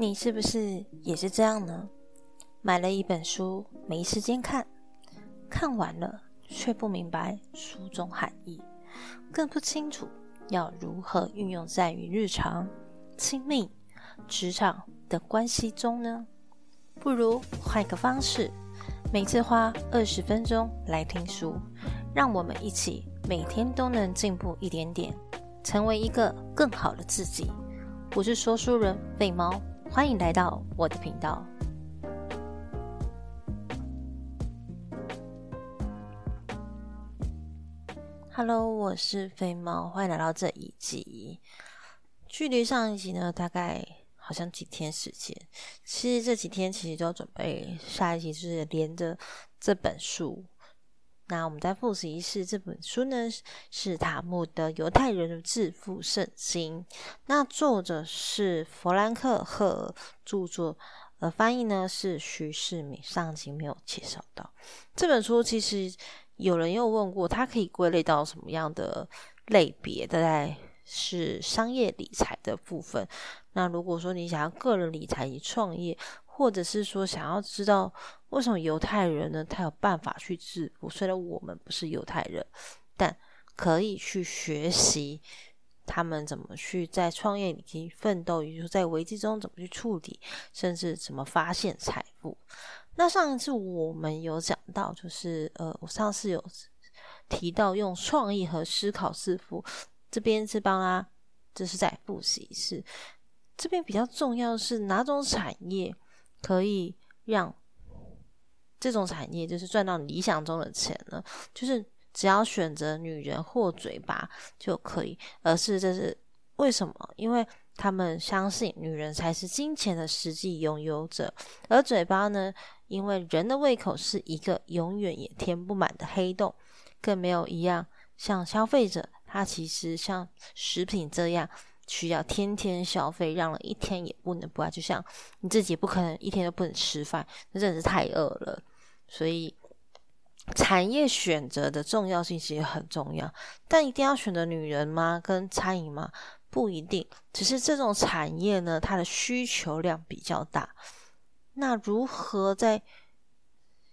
你是不是也是这样呢？买了一本书，没时间看，看完了却不明白书中含义，更不清楚要如何运用在于日常、亲密、职场的关系中呢？不如换个方式，每次花二十分钟来听书，让我们一起每天都能进步一点点，成为一个更好的自己。我是说书人废猫。欢迎来到我的频道。Hello，我是飞猫，欢迎来到这一集。距离上一集呢，大概好像几天时间。其实这几天其实都准备下一集，就是连着这本书。那我们再复习一次，这本书呢是塔木的犹太人的致富圣经。那作者是弗兰克赫，著作呃翻译呢是徐世敏。上集没有介绍到这本书，其实有人又问过，它可以归类到什么样的类别？大概是商业理财的部分。那如果说你想要个人理财与创业，或者是说想要知道为什么犹太人呢？他有办法去致富。虽然我们不是犹太人，但可以去学习他们怎么去在创业以及奋斗，也就是在危机中怎么去处理，甚至怎么发现财富。那上一次我们有讲到，就是呃，我上次有提到用创意和思考致富。这边是帮啊，这是在复习是这边比较重要是哪种产业？可以让这种产业就是赚到理想中的钱呢？就是只要选择女人或嘴巴就可以，而是这是为什么？因为他们相信女人才是金钱的实际拥有者，而嘴巴呢？因为人的胃口是一个永远也填不满的黑洞，更没有一样像消费者，他其实像食品这样。需要天天消费，让人一天也不能不爱。就像你自己不可能一天都不能吃饭，那真的是太饿了。所以，产业选择的重要性其实很重要。但一定要选择女人吗？跟餐饮吗？不一定。只是这种产业呢，它的需求量比较大。那如何在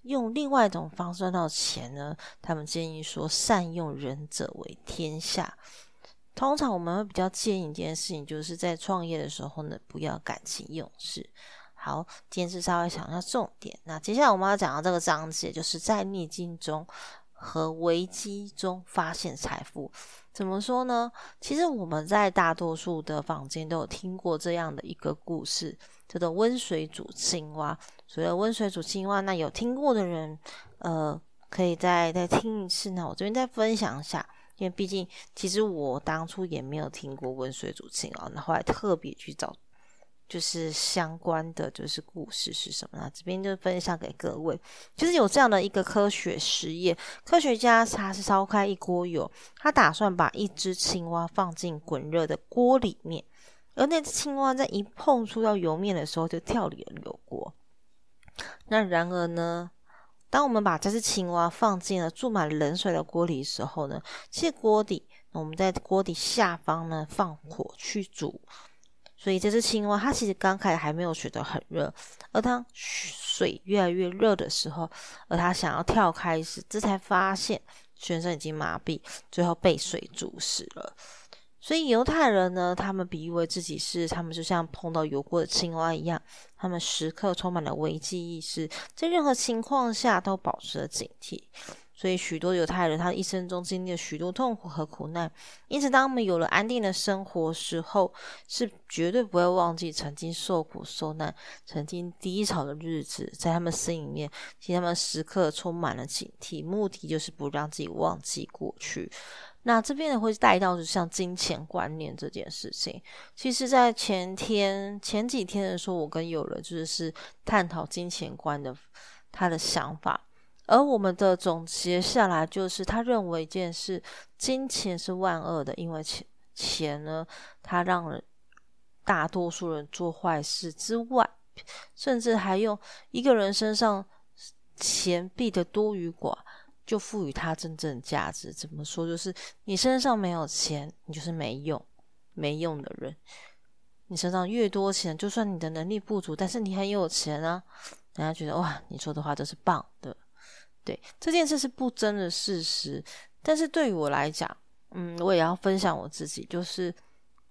用另外一种方式赚到钱呢？他们建议说：善用人者为天下。通常我们会比较建议一件事情，就是在创业的时候呢，不要感情用事。好，今天是稍微想一下重点。那接下来我们要讲到这个章节，就是在逆境中和危机中发现财富。怎么说呢？其实我们在大多数的房间都有听过这样的一个故事，叫做温水煮青蛙。所谓温水煮青蛙，那有听过的人，呃，可以再再听一次。那我这边再分享一下。因为毕竟，其实我当初也没有听过温水煮青蛙，那后来特别去找，就是相关的就是故事是什么？那这边就分享给各位，就是有这样的一个科学实验，科学家他是烧开一锅油，他打算把一只青蛙放进滚热的锅里面，而那只青蛙在一碰触到油面的时候就跳离了油锅。那然而呢？当我们把这只青蛙放进了注满冷水的锅里的时候呢，其实锅底，我们在锅底下方呢放火去煮，所以这只青蛙它其实刚开始还没有觉得很热，而当水越来越热的时候，而它想要跳开时，这才发现全身已经麻痹，最后被水煮死了。所以犹太人呢，他们比喻为自己是他们就像碰到油锅的青蛙一样，他们时刻充满了危机意识，在任何情况下都保持了警惕。所以许多犹太人，他一生中经历了许多痛苦和苦难，因此当他们有了安定的生活时候，是绝对不会忘记曾经受苦受难、曾经低潮的日子，在他们心里面，其实他们时刻充满了警惕，目的就是不让自己忘记过去。那这边呢会带到，就像金钱观念这件事情。其实，在前天、前几天的时候，我跟有人就是探讨金钱观的他的想法，而我们的总结下来就是，他认为一件事，金钱是万恶的，因为钱钱呢，它让人大多数人做坏事之外，甚至还用一个人身上钱币的多与寡。就赋予它真正价值。怎么说？就是你身上没有钱，你就是没用、没用的人。你身上越多钱，就算你的能力不足，但是你很有钱啊，人家觉得哇，你说的话都是棒的。对，这件事是不争的事实。但是对于我来讲，嗯，我也要分享我自己，就是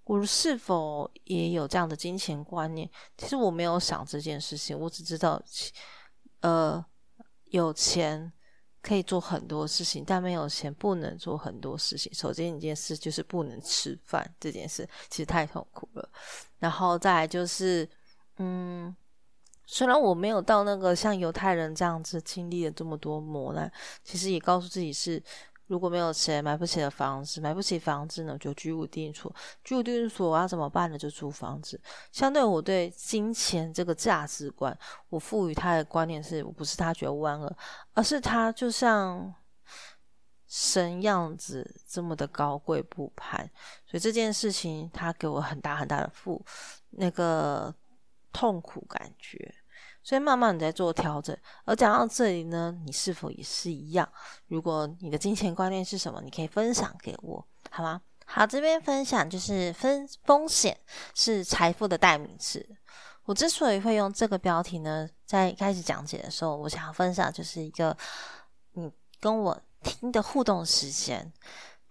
我是否也有这样的金钱观念？其实我没有想这件事情，我只知道，呃，有钱。可以做很多事情，但没有钱不能做很多事情。首先一件事就是不能吃饭，这件事其实太痛苦了。然后再来就是，嗯，虽然我没有到那个像犹太人这样子经历了这么多磨难，其实也告诉自己是。如果没有钱买不起的房子，买不起房子呢，就居无定所。居无定所我要怎么办呢？就租房子。相对我对金钱这个价值观，我赋予他的观念是我不是他觉得万恶，而是他就像神样子这么的高贵不攀。所以这件事情，他给我很大很大的负那个痛苦感觉。所以慢慢你在做调整，而讲到这里呢，你是否也是一样？如果你的金钱观念是什么，你可以分享给我，好吗？好，这边分享就是分风险是财富的代名词。我之所以会用这个标题呢，在一开始讲解的时候，我想要分享就是一个你跟我听的互动时间。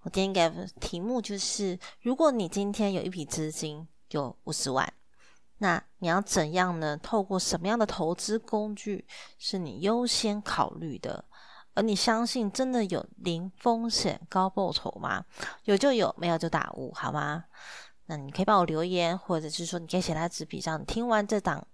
我今天给题目就是：如果你今天有一笔资金，有五十万。那你要怎样呢？透过什么样的投资工具是你优先考虑的？而你相信真的有零风险高报酬吗？有就有，没有就打五，好吗？那你可以帮我留言，或者是说你可以写在纸笔上。你听完这档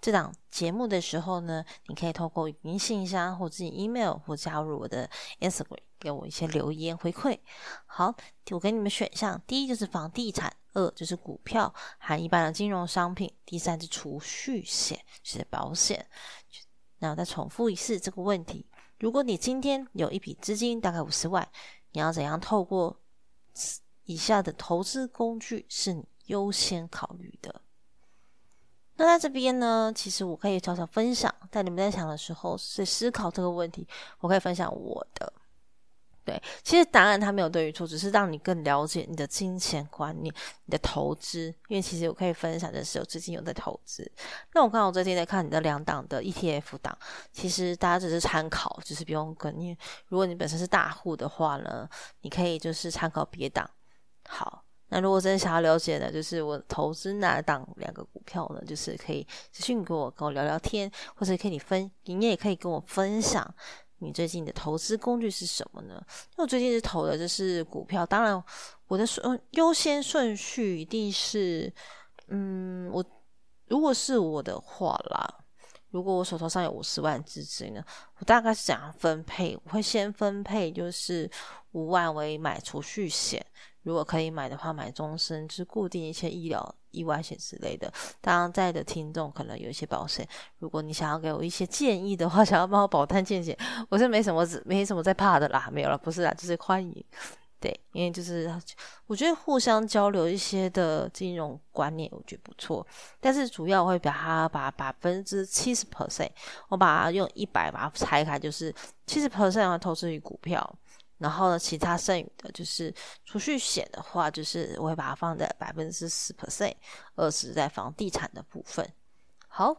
这档节目的时候呢，你可以透过语音信箱或自己 email 或加入我的 Instagram 给我一些留言回馈。好，我给你们选项，第一就是房地产。二就是股票含一般的金融商品，第三是储蓄险，是保险。那我再重复一次这个问题：如果你今天有一笔资金，大概五十万，你要怎样透过以下的投资工具是你优先考虑的？那在这边呢，其实我可以悄悄分享，在你们在想的时候，是思考这个问题，我可以分享我的。对，其实答案它没有对与错，只是让你更了解你的金钱观念、你的投资。因为其实我可以分享的是，我最近有在投资。那我刚好最近在看你的两档的 ETF 档，其实大家只是参考，就是不用跟。因为如果你本身是大户的话呢，你可以就是参考别档。好，那如果真的想要了解的，就是我投资哪档两个股票呢，就是可以私信给我，跟我聊聊天，或者可以你分，你也可以跟我分享。你最近的投资工具是什么呢？因为我最近是投的就是股票，当然我的顺优先顺序一定是，嗯，我如果是我的话啦，如果我手头上有五十万资金呢，我大概是怎样分配？我会先分配就是五万为买储蓄险。如果可以买的话，买终身，就是固定一些医疗意外险之类的。当然，在的听众可能有一些保险，如果你想要给我一些建议的话，想要帮我保单见解，我是没什么没什么在怕的啦，没有了，不是啦，就是欢迎。对，因为就是我觉得互相交流一些的金融观念，我觉得不错。但是主要我会把它把百分之七十 percent，我把它用一百把它拆开，就是七十 percent 要投资于股票。然后呢，其他剩余的就是储蓄险的话，就是我会把它放在百分之十 percent，二十在房地产的部分。好，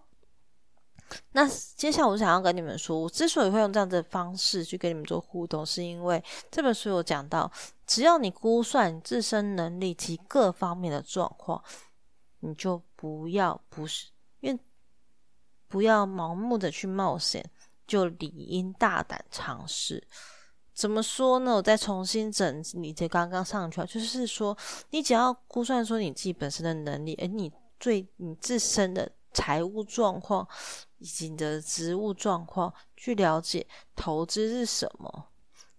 那接下来我想要跟你们说，我之所以会用这样的方式去跟你们做互动，是因为这本书有讲到，只要你估算自身能力及各方面的状况，你就不要不是因为不要盲目的去冒险，就理应大胆尝试。怎么说呢？我再重新整理这刚刚上去，就是说，你只要估算说你自己本身的能力，而你最你自身的财务状况以及你的职务状况，去了解投资是什么。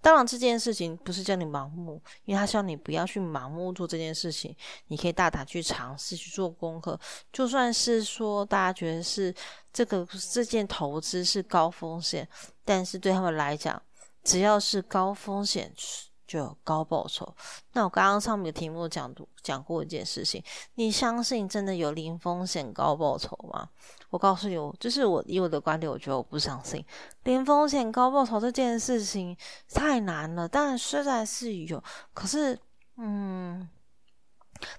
当然，这件事情不是叫你盲目，因为他希望你不要去盲目做这件事情。你可以大胆去尝试去做功课，就算是说大家觉得是这个这件投资是高风险，但是对他们来讲。只要是高风险就有高报酬。那我刚刚上面的题目讲讲过一件事情，你相信真的有零风险高报酬吗？我告诉你，就是我以我的观点，我觉得我不相信零风险高报酬这件事情太难了。当然虽然是有，可是嗯，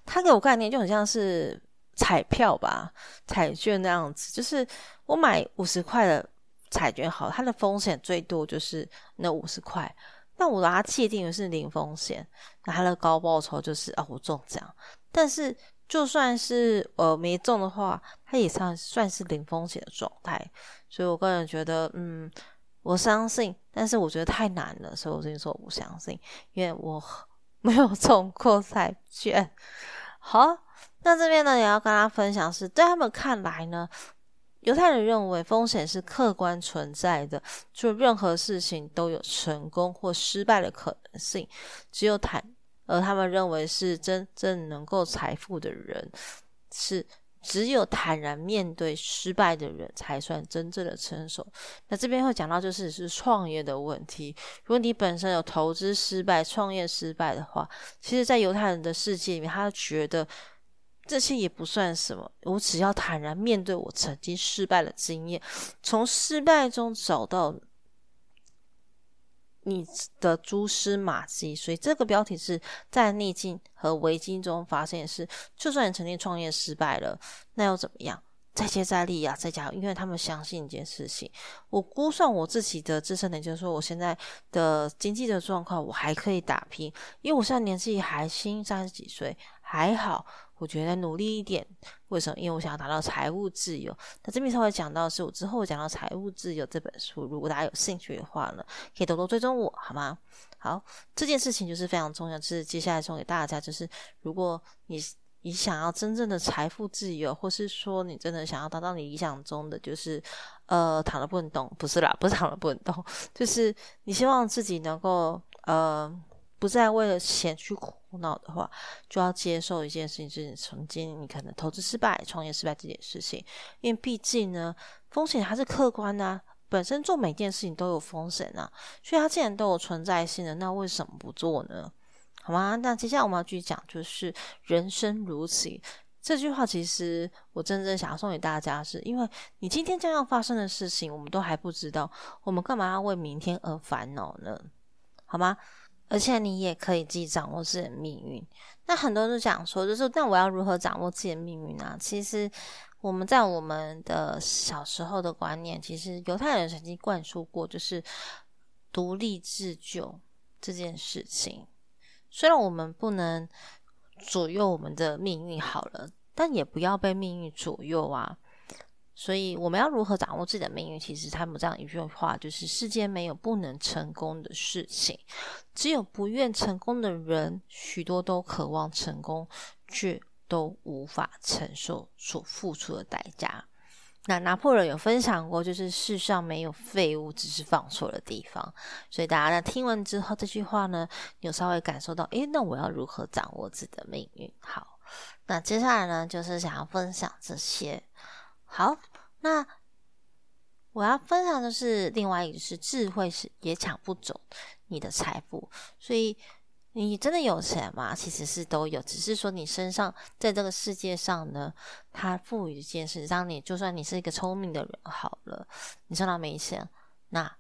他给我概念就很像是彩票吧，彩券那样子，就是我买五十块的彩券，好，它的风险最多就是那五十块，那我把它界定为是零风险，那它的高报酬就是啊，我中奖。但是就算是呃没中的话，它也算算是零风险的状态。所以我个人觉得，嗯，我相信，但是我觉得太难了，所以我最近说我不相信，因为我 没有中过彩券。好。那这边呢，也要跟大家分享，是对他们看来呢，犹太人认为风险是客观存在的，就任何事情都有成功或失败的可能性。只有坦，而他们认为是真正能够财富的人，是只有坦然面对失败的人才算真正的成熟。那这边会讲到，就是是创业的问题。如果你本身有投资失败、创业失败的话，其实，在犹太人的世界里面，他觉得。这些也不算什么，我只要坦然面对我曾经失败的经验，从失败中找到你的蛛丝马迹。所以这个标题是在逆境和危机中发现是，就算你曾经创业失败了，那又怎么样？再接再厉啊，再加油！因为他们相信一件事情，我估算我自己的自身能力，就是说我现在的经济的状况，我还可以打拼，因为我现在年纪还轻，三十几岁，还好。我觉得努力一点，为什么？因为我想要达到财务自由。那这边稍微讲到是我之后讲到财务自由这本书，如果大家有兴趣的话呢，可以多多追踪我，好吗？好，这件事情就是非常重要，就是接下来送给大家，就是如果你你想要真正的财富自由，或是说你真的想要达到你理想中的，就是呃躺着不能动，不是啦，不是躺着不能动，就是你希望自己能够呃。不再为了钱去苦恼的话，就要接受一件事情，就是曾经你可能投资失败、创业失败这件事情。因为毕竟呢，风险还是客观的，本身做每件事情都有风险啊，所以它既然都有存在性的，那为什么不做呢？好吗？那接下来我们要继续讲，就是人生如此这句话，其实我真正想要送给大家，是因为你今天将要发生的事情，我们都还不知道，我们干嘛要为明天而烦恼呢？好吗？而且你也可以自己掌握自己的命运。那很多人都讲说，就是那我要如何掌握自己的命运呢？其实我们在我们的小时候的观念，其实犹太人曾经灌输过，就是独立自救这件事情。虽然我们不能左右我们的命运，好了，但也不要被命运左右啊。所以我们要如何掌握自己的命运？其实他们这样一句话就是：世间没有不能成功的事情，只有不愿成功的人。许多都渴望成功，却都无法承受所付出的代价。那拿破仑有分享过，就是世上没有废物，只是放错了地方。所以大家在听完之后，这句话呢，有稍微感受到，诶，那我要如何掌握自己的命运？好，那接下来呢，就是想要分享这些。好，那我要分享的是另外一个，是智慧是也抢不走你的财富。所以你真的有钱吗？其实是都有，只是说你身上在这个世界上呢，它赋予一件事，让你就算你是一个聪明的人好了，你身上没钱，那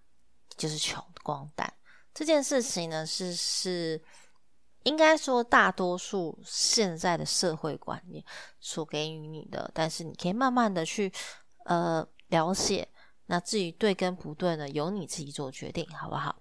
就是穷光蛋。这件事情呢，是是。应该说，大多数现在的社会观念所给予你的，但是你可以慢慢的去呃了解。那至于对跟不对呢，由你自己做决定，好不好？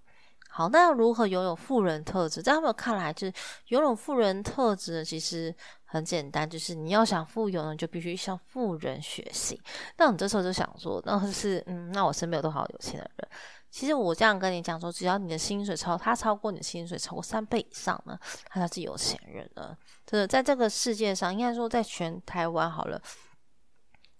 好，那要如何拥有富人特质？在他们看来，就是拥有富人特质其实很简单，就是你要想富有呢，就必须向富人学习。那你这时候就想说，那是嗯，那我身边有多少有钱的人？其实我这样跟你讲说，只要你的薪水超他超过你的薪水超过三倍以上呢，他才是有钱人了。真的，在这个世界上，应该说在全台湾好了，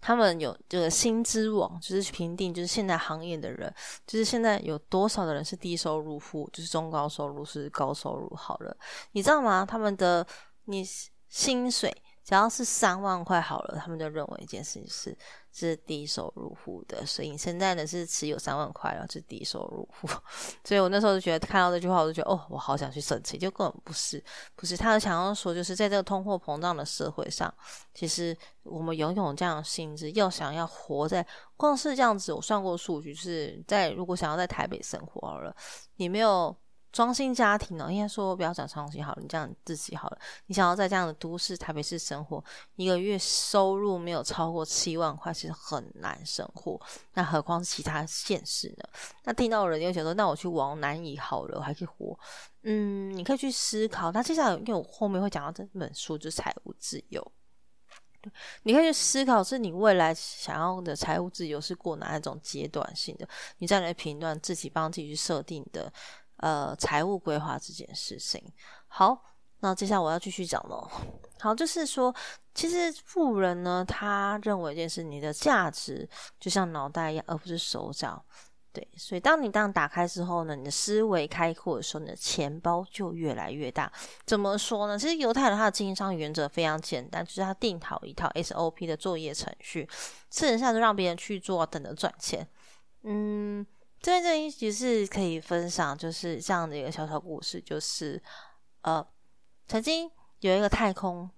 他们有这个薪资网，就是评定就是现在行业的人，就是现在有多少的人是低收入户，就是中高收入是高收入好了，你知道吗？他们的你薪水。只要是三万块好了，他们就认为一件事情是是低收入户的，所以你现在呢是持有三万块，然后是低收入户。所以我那时候就觉得看到这句话，我就觉得哦，我好想去省钱，就根本不是，不是他想要说，就是在这个通货膨胀的社会上，其实我们拥有这样的薪资，要想要活在，光是这样子，我算过数据，就是在如果想要在台北生活了，你没有双薪家庭呢，应该说不要讲双薪好了，你这样自己好了。你想要在这样的都市台北市生活，一个月收入没有超过七万块，其实很难生活。那何况是其他县市呢？那听到人又想说，那我去往南移好了，我还可以活。嗯，你可以去思考。那接下来因为我后面会讲到这本书，就是财务自由。你可以去思考，是你未来想要的财务自由是过哪一种阶段性的？你再来评断自己帮自己去设定的。呃，财务规划这件事情，好，那接下来我要继续讲喽。好，就是说，其实富人呢，他认为一件事，你的价值就像脑袋一样，而不是手脚。对，所以当你当打开之后呢，你的思维开阔的时候，你的钱包就越来越大。怎么说呢？其实犹太人他的经商原则非常简单，就是他定好一套 SOP 的作业程序，剩下就让别人去做，等着赚钱。嗯。这边这一集是可以分享，就是这样的一个小小故事，就是呃，曾经有一个太空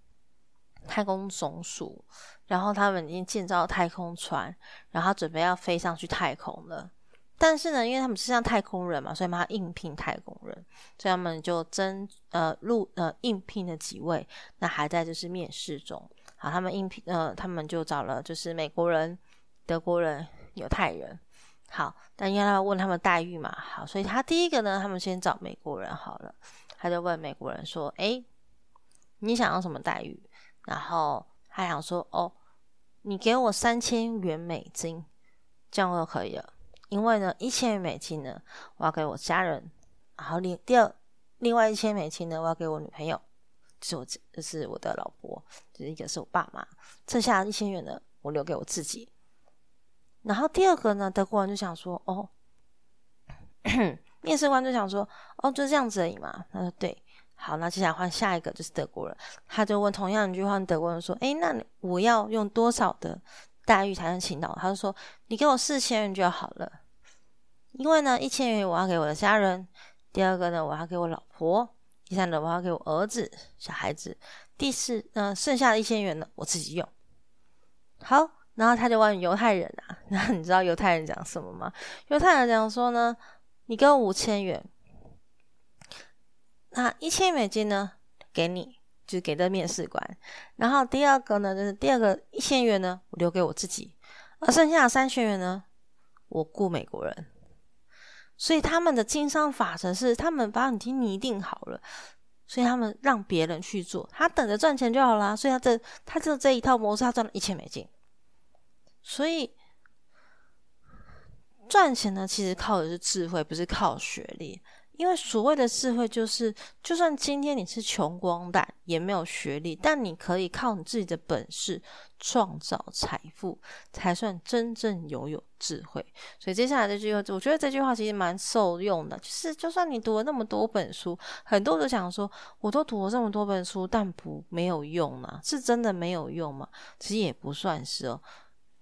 太空总署，然后他们已经建造太空船，然后准备要飞上去太空了。但是呢，因为他们是像太空人嘛，所以他应聘太空人，所以他们就真呃录呃应聘了几位，那还在就是面试中。好，他们应聘呃，他们就找了就是美国人、德国人、犹太人。好，但因为他问他们待遇嘛，好，所以他第一个呢，他们先找美国人好了，他就问美国人说：“哎，你想要什么待遇？”然后他想说：“哦，你给我三千元美金，这样就可以了。因为呢，一千元美金呢，我要给我家人，然后另第二另外一千美金呢，我要给我女朋友，就是我这是我的老婆，就是一个是我爸妈，剩下一千元呢，我留给我自己。”然后第二个呢，德国人就想说：“哦，面试官就想说，哦，就这样子而已嘛。”他说：“对，好，那接下来换下一个就是德国人，他就问同样一句话，德国人说：‘哎，那我要用多少的待遇才能请到？’他就说：‘你给我四千元就好了，因为呢，一千元我要给我的家人，第二个呢，我要给我老婆，第三个我要给我儿子、小孩子，第四，嗯，剩下的一千元呢，我自己用。’好。”然后他就问犹太人啊，那你知道犹太人讲什么吗？犹太人讲说呢，你给我五千元，那一千美金呢给你，就是给的面试官。然后第二个呢，就是第二个一千元呢，我留给我自己，而剩下的三千元呢，我雇美国人。所以他们的经商法则是，他们把你听拟定好了，所以他们让别人去做，他等着赚钱就好啦。所以他这他就这一套模式，他赚了一千美金。所以赚钱呢，其实靠的是智慧，不是靠学历。因为所谓的智慧，就是就算今天你是穷光蛋，也没有学历，但你可以靠你自己的本事创造财富，才算真正拥有智慧。所以接下来这句话，我觉得这句话其实蛮受用的。就是就算你读了那么多本书，很多人想说，我都读了这么多本书，但不没有用啊？是真的没有用吗？其实也不算是哦。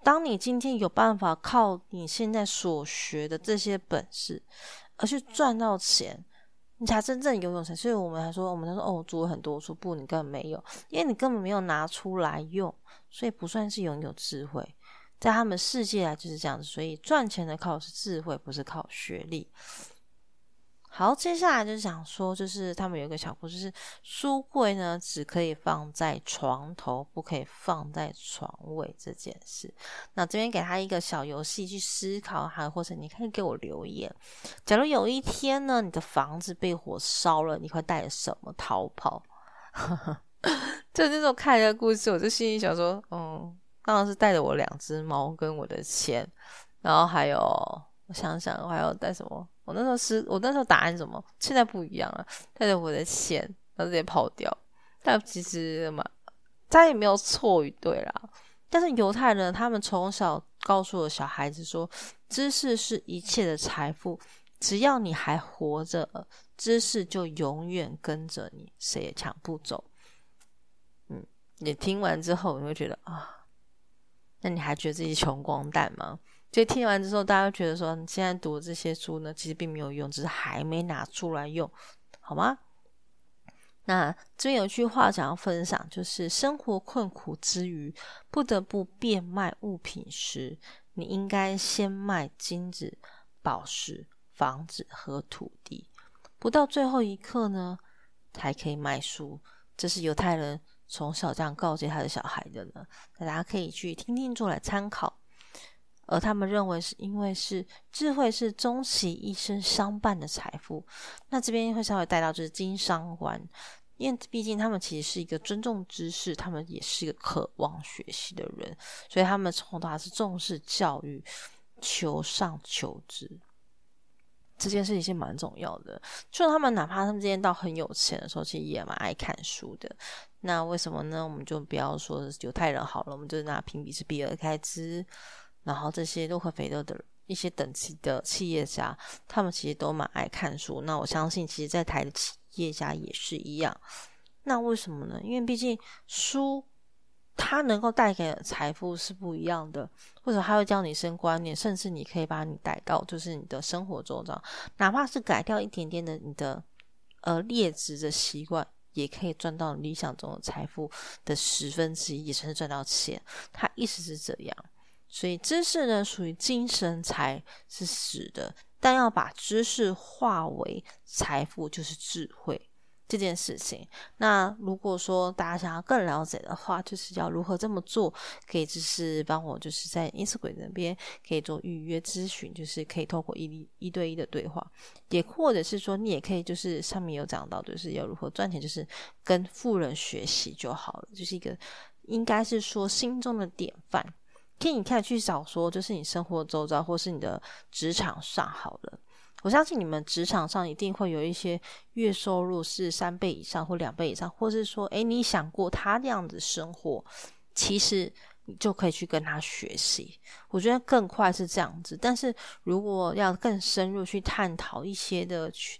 当你今天有办法靠你现在所学的这些本事而去赚到钱，你才真正拥有钱。所以我们还说，我们他说哦，读了很多书，不，你根本没有，因为你根本没有拿出来用，所以不算是拥有智慧。在他们世界啊就是这样子，所以赚钱的靠是智慧，不是靠学历。好，接下来就想说，就是他们有一个小故事，是书柜呢只可以放在床头，不可以放在床尾这件事。那这边给他一个小游戏去思考，还或者你可以给我留言。假如有一天呢，你的房子被火烧了，你会带着什么逃跑？就那种看一个故事，我就心里想说，嗯，当然是带着我两只猫跟我的钱，然后还有我想想，我还要带什么？我那时候是，我那时候答案什么？现在不一样了，带着我的钱，然后直接跑掉。但其实嘛，他也没有错与对啦。但是犹太人他们从小告诉了小孩子说，知识是一切的财富，只要你还活着，知识就永远跟着你，谁也抢不走。嗯，你听完之后，你会觉得啊，那你还觉得自己穷光蛋吗？就听完之后，大家觉得说，你现在读的这些书呢，其实并没有用，只是还没拿出来用，好吗？那这边有句话想要分享，就是生活困苦之余，不得不变卖物品时，你应该先卖金子、宝石、房子和土地。不到最后一刻呢，才可以卖书。这是犹太人从小这样告诫他的小孩的呢。大家可以去听听做来参考。而他们认为是因为是智慧是终其一生相伴的财富。那这边会稍微带到就是经商观，因为毕竟他们其实是一个尊重知识，他们也是一个渴望学习的人，所以他们从小是重视教育，求上求知。这件事情是蛮重要的。就他们哪怕他们之前到很有钱的时候，其实也蛮爱看书的。那为什么呢？我们就不要说犹太人好了，我们就拿评比是比尔盖茨，然后这些洛克菲勒的一些等级的企业家，他们其实都蛮爱看书。那我相信，其实，在台的企业家也是一样。那为什么呢？因为毕竟书。它能够带给财富是不一样的，或者它会教你升观念，甚至你可以把你带到就是你的生活中，这样，哪怕是改掉一点点的你的呃劣质的习惯，也可以赚到理想中的财富的十分之一，也算是赚到钱。它意思是这样，所以知识呢属于精神财是死的，但要把知识化为财富就是智慧。这件事情，那如果说大家想要更了解的话，就是要如何这么做，可以就是帮我就是在 Instagram 那边可以做预约咨询，就是可以透过一一对一的对话，也或者是说你也可以就是上面有讲到，就是要如何赚钱，就是跟富人学习就好了，就是一个应该是说心中的典范，可以你可以去找说，就是你生活周遭或是你的职场上好了。我相信你们职场上一定会有一些月收入是三倍以上或两倍以上，或是说，诶，你想过他那样子生活，其实你就可以去跟他学习。我觉得更快是这样子，但是如果要更深入去探讨一些的去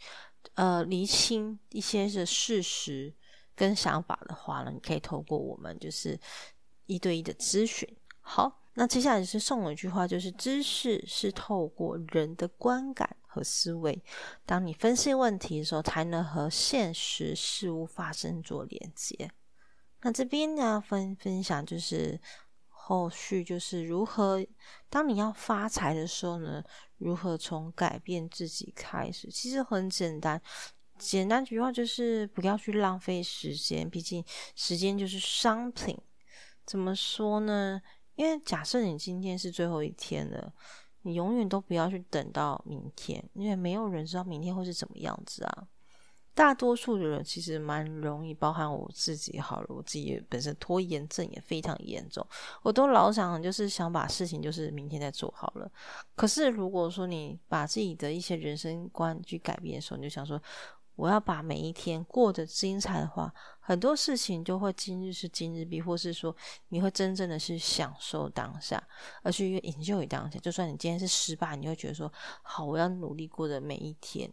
呃厘清一些的事实跟想法的话呢，你可以透过我们就是一对一的咨询。好，那接下来是送我一句话，就是知识是透过人的观感。和思维，当你分析问题的时候，才能和现实事物发生做连接。那这边呢，分分享就是后续就是如何，当你要发财的时候呢，如何从改变自己开始。其实很简单，简单句话就是不要去浪费时间，毕竟时间就是商品。怎么说呢？因为假设你今天是最后一天了。你永远都不要去等到明天，因为没有人知道明天会是怎么样子啊。大多数的人其实蛮容易，包含我自己好了，我自己本身拖延症也非常严重，我都老想就是想把事情就是明天再做好了。可是如果说你把自己的一些人生观去改变的时候，你就想说。我要把每一天过得精彩的话，很多事情就会今日是今日毕，或是说你会真正的是享受当下，而去营救于当下。就算你今天是失败，你会觉得说好，我要努力过的每一天。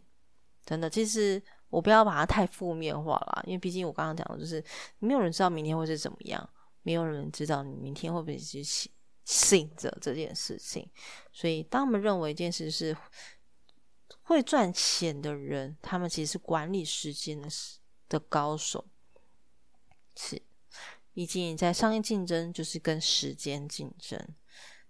真的，其实我不要把它太负面化了，因为毕竟我刚刚讲的就是，没有人知道明天会是怎么样，没有人知道你明天会不会去醒着这件事情。所以，当我们认为一件事是。会赚钱的人，他们其实是管理时间的的高手，是，以及你在商业竞争就是跟时间竞争。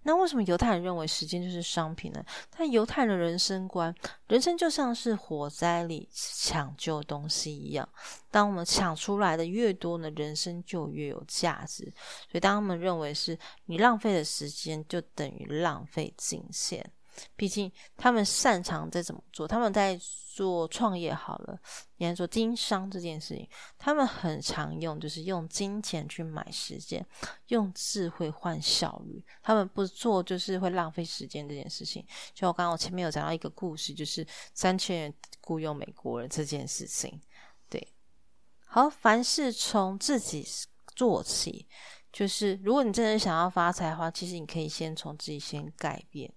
那为什么犹太人认为时间就是商品呢？但犹太人的人生观，人生就像是火灾里抢救东西一样，当我们抢出来的越多呢，人生就越有价值。所以，当他们认为是你浪费的时间，就等于浪费金钱。毕竟他们擅长在怎么做，他们在做创业好了，你看做经商这件事情，他们很常用，就是用金钱去买时间，用智慧换效率。他们不做就是会浪费时间这件事情。就我刚刚我前面有讲到一个故事，就是三千人雇佣美国人这件事情。对，好，凡事从自己做起，就是如果你真的想要发财的话，其实你可以先从自己先改变。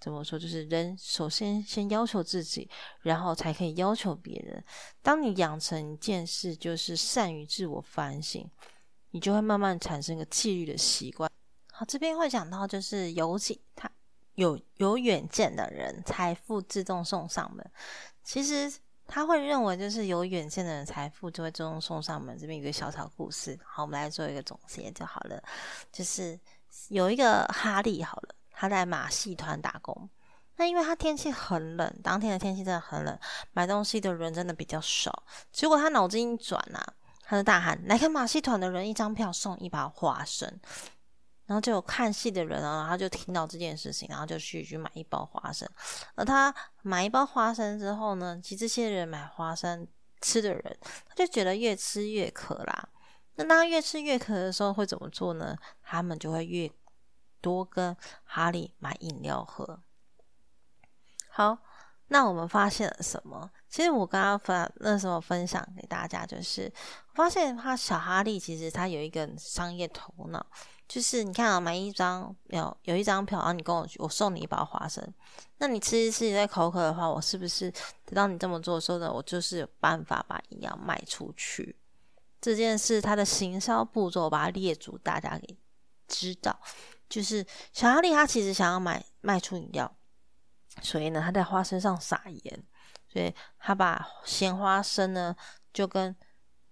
怎么说？就是人首先先要求自己，然后才可以要求别人。当你养成一件事，就是善于自我反省，你就会慢慢产生个纪律的习惯。好，这边会讲到，就是尤其他有有远见的人，财富自动送上门。其实他会认为，就是有远见的人，财富就会自动送上门。这边有个小小故事，好，我们来做一个总结就好了。就是有一个哈利，好了。他在马戏团打工，那因为他天气很冷，当天的天气真的很冷，买东西的人真的比较少。结果他脑筋一转啊，他就大喊：“来看马戏团的人，一张票送一把花生。”然后就有看戏的人啊，他就听到这件事情，然后就去去买一包花生。而他买一包花生之后呢，其实这些人买花生吃的人，他就觉得越吃越渴啦。那当越吃越渴的时候，会怎么做呢？他们就会越多跟哈利买饮料喝。好，那我们发现了什么？其实我刚刚分那时候分享给大家，就是我发现他小哈利其实他有一个商业头脑。就是你看啊，买一张有有一张票，然后你跟我我送你一包花生，那你吃一吃你在口渴的话，我是不是等到你这么做的时候呢，我就是有办法把饮料卖出去？这件事它的行销步骤，把它列出，大家给知道。就是小哈利他其实想要买卖出饮料，所以呢，他在花生上撒盐，所以他把鲜花生呢就跟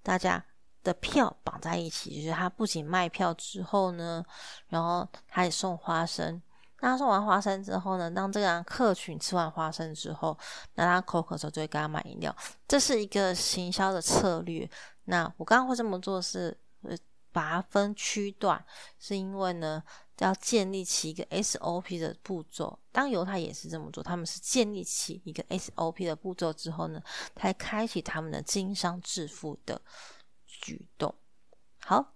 大家。的票绑在一起，就是他不仅卖票之后呢，然后他也送花生。那他送完花生之后呢，当这个客群吃完花生之后，那他口渴的时候就会给他买饮料。这是一个行销的策略。那我刚刚会这么做是，呃，把它分区段，是因为呢，要建立起一个 SOP 的步骤。当犹太也是这么做，他们是建立起一个 SOP 的步骤之后呢，才开启他们的经商致富的。举动好，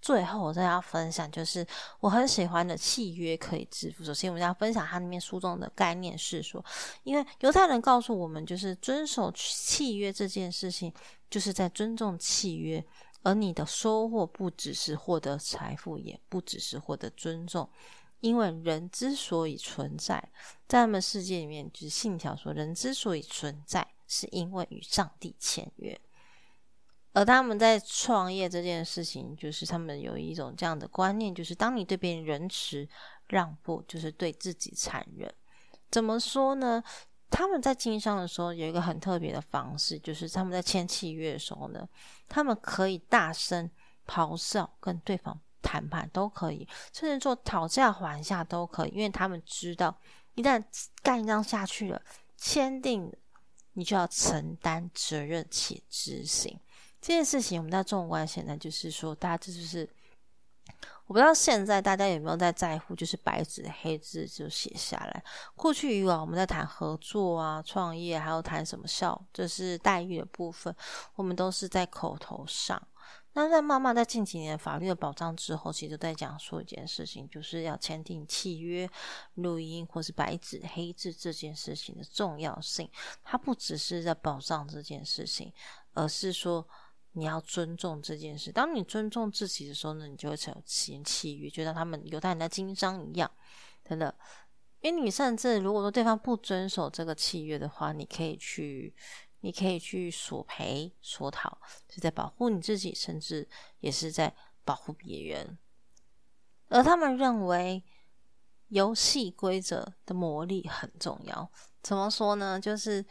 最后我再要分享，就是我很喜欢的契约可以致富。首先，我们要分享它里面书中的概念是说，因为犹太人告诉我们，就是遵守契约这件事情，就是在尊重契约。而你的收获不只是获得财富，也不只是获得尊重。因为人之所以存在，在他们世界里面，就是信条说，人之所以存在，是因为与上帝签约。而他们在创业这件事情，就是他们有一种这样的观念，就是当你对别人仁慈让步，就是对自己残忍。怎么说呢？他们在经商的时候有一个很特别的方式，就是他们在签契约的时候呢，他们可以大声咆哮，跟对方谈判都可以，甚至做讨价还价都可以，因为他们知道，一旦干一张下去了，签订，你就要承担责任且执行。这件事情，我们在纵观现在，就是说，大家这就是我不知道现在大家有没有在在乎，就是白纸黑字就写下来。过去以往，我们在谈合作啊、创业，还有谈什么效，就是待遇的部分，我们都是在口头上。那在慢慢在近几年法律的保障之后，其实都在讲说一件事情，就是要签订契约、录音或是白纸黑字这件事情的重要性。它不只是在保障这件事情，而是说。你要尊重这件事。当你尊重自己的时候呢，你就会有签契约，就像他们犹太人的经商一样，真的。因为你甚至如果说对方不遵守这个契约的话，你可以去，你可以去索赔、索讨，是在保护你自己，甚至也是在保护别人。而他们认为游戏规则的魔力很重要。怎么说呢？就是。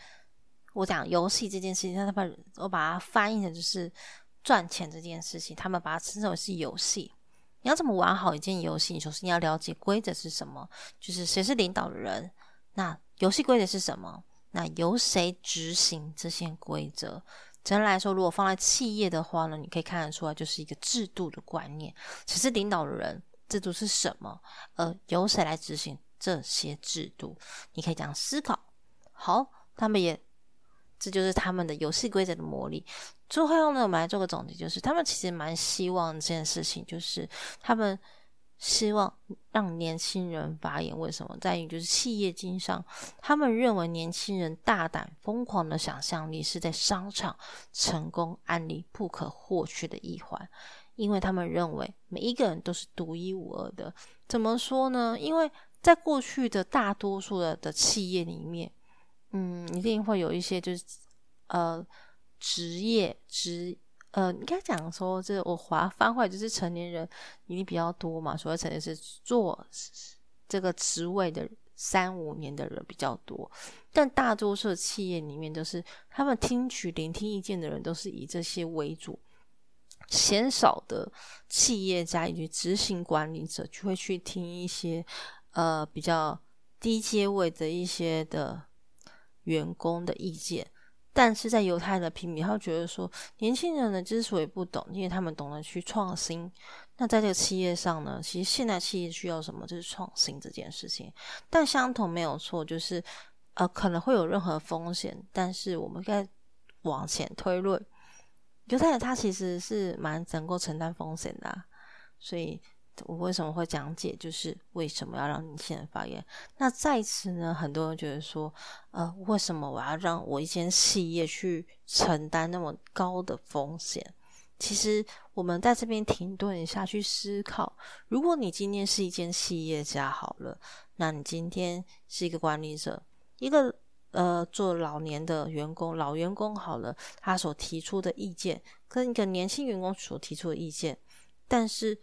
我讲游戏这件事情，他把我把它翻译成就是赚钱这件事情，他们把它称之为是游戏。你要怎么玩好一件游戏？首先你要了解规则是什么，就是谁是领导的人，那游戏规则是什么？那由谁执行这些规则？整体来说，如果放在企业的话呢，你可以看得出来，就是一个制度的观念。谁是领导的人？制度是什么？呃，由谁来执行这些制度？你可以这样思考。好，他们也。这就是他们的游戏规则的魔力。最后呢，我们来做个总结，就是他们其实蛮希望这件事情，就是他们希望让年轻人发言。为什么？在于就是企业经商，他们认为年轻人大胆疯狂的想象力是在商场成功案例不可或缺的一环，因为他们认为每一个人都是独一无二的。怎么说呢？因为在过去的大多数的的企业里面。嗯，一定会有一些就是呃职业职呃，应该讲说，这我划翻坏就是成年人一定比较多嘛。所谓成年是做这个职位的三五年的人比较多，但大多数企业里面都是他们听取聆听意见的人都是以这些为主，鲜少的企业家以及执行管理者就会去听一些呃比较。低阶位的一些的员工的意见。但是在犹太的评比，他觉得说，年轻人呢之所以不懂，因为他们懂得去创新。那在这个企业上呢，其实现在企业需要什么，就是创新这件事情。但相同没有错，就是呃可能会有任何风险，但是我们该往前推论，犹太人他其实是蛮能够承担风险的，所以。我为什么会讲解？就是为什么要让年轻人发言？那在此呢，很多人觉得说，呃，为什么我要让我一间企业去承担那么高的风险？其实我们在这边停顿一下，去思考：如果你今天是一间企业家好了，那你今天是一个管理者，一个呃做老年的员工，老员工好了，他所提出的意见跟一个年轻员工所提出的意见，但是。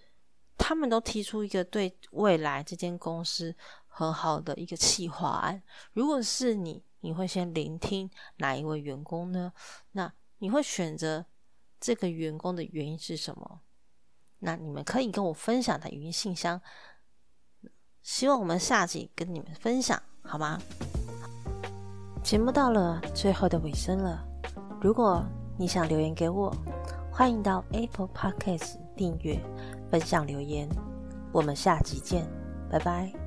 他们都提出一个对未来这间公司很好的一个企划案。如果是你，你会先聆听哪一位员工呢？那你会选择这个员工的原因是什么？那你们可以跟我分享的语音信箱。希望我们下集跟你们分享，好吗？节目到了最后的尾声了。如果你想留言给我，欢迎到 Apple Podcast 订阅。分享留言，我们下集见，拜拜。